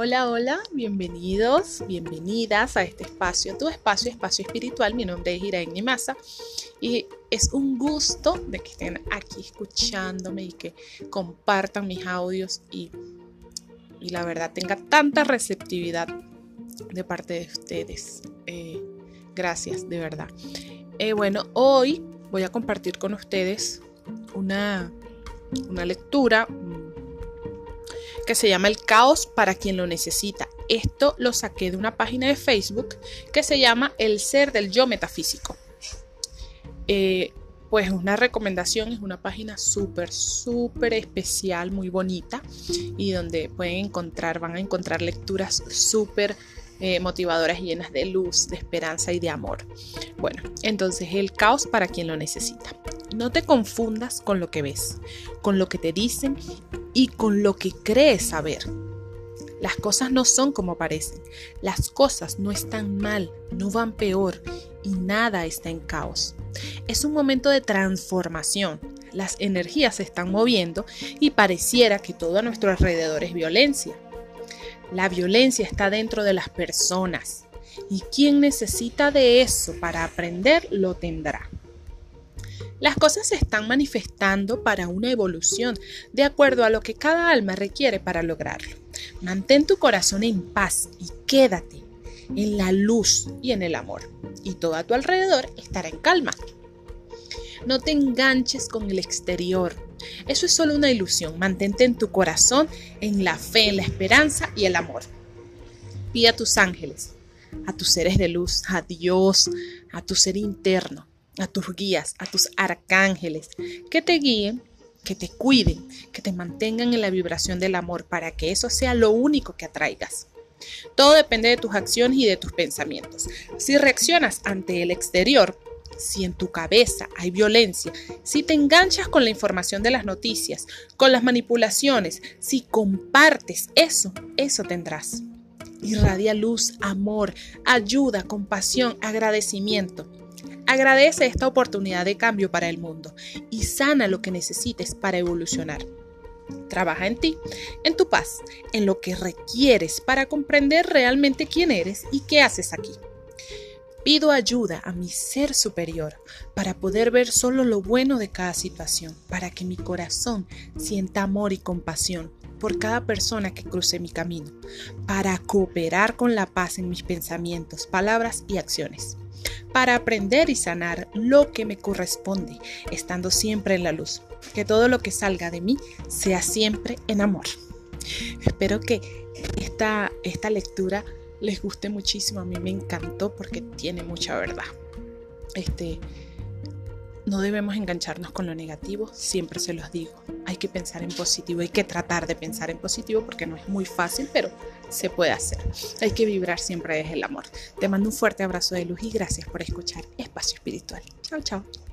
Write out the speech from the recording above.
Hola, hola, bienvenidos, bienvenidas a este espacio, tu espacio, espacio espiritual. Mi nombre es Irene Massa y es un gusto de que estén aquí escuchándome y que compartan mis audios y, y la verdad tenga tanta receptividad de parte de ustedes. Eh, gracias, de verdad. Eh, bueno, hoy voy a compartir con ustedes una, una lectura que se llama El caos para quien lo necesita. Esto lo saqué de una página de Facebook que se llama El ser del yo metafísico. Eh, pues una recomendación, es una página súper, súper especial, muy bonita y donde pueden encontrar, van a encontrar lecturas súper eh, motivadoras llenas de luz, de esperanza y de amor. Bueno, entonces el caos para quien lo necesita. No te confundas con lo que ves, con lo que te dicen y con lo que crees saber. Las cosas no son como parecen. Las cosas no están mal, no van peor y nada está en caos. Es un momento de transformación. Las energías se están moviendo y pareciera que todo a nuestro alrededor es violencia. La violencia está dentro de las personas y quien necesita de eso para aprender lo tendrá. Las cosas se están manifestando para una evolución, de acuerdo a lo que cada alma requiere para lograrlo. Mantén tu corazón en paz y quédate en la luz y en el amor, y todo a tu alrededor estará en calma. No te enganches con el exterior. Eso es solo una ilusión. Mantente en tu corazón, en la fe, en la esperanza y el amor. Pide a tus ángeles, a tus seres de luz, a Dios, a tu ser interno, a tus guías, a tus arcángeles, que te guíen, que te cuiden, que te mantengan en la vibración del amor para que eso sea lo único que atraigas. Todo depende de tus acciones y de tus pensamientos. Si reaccionas ante el exterior, si en tu cabeza hay violencia, si te enganchas con la información de las noticias, con las manipulaciones, si compartes eso, eso tendrás. Irradia luz, amor, ayuda, compasión, agradecimiento. Agradece esta oportunidad de cambio para el mundo y sana lo que necesites para evolucionar. Trabaja en ti, en tu paz, en lo que requieres para comprender realmente quién eres y qué haces aquí. Pido ayuda a mi ser superior para poder ver solo lo bueno de cada situación, para que mi corazón sienta amor y compasión por cada persona que cruce mi camino, para cooperar con la paz en mis pensamientos, palabras y acciones para aprender y sanar lo que me corresponde, estando siempre en la luz. Que todo lo que salga de mí sea siempre en amor. Espero que esta, esta lectura les guste muchísimo. A mí me encantó porque tiene mucha verdad. Este, no debemos engancharnos con lo negativo, siempre se los digo. Hay que pensar en positivo, hay que tratar de pensar en positivo porque no es muy fácil, pero se puede hacer. Hay que vibrar siempre desde el amor. Te mando un fuerte abrazo de luz y gracias por escuchar Espacio Espiritual. Chao, chao.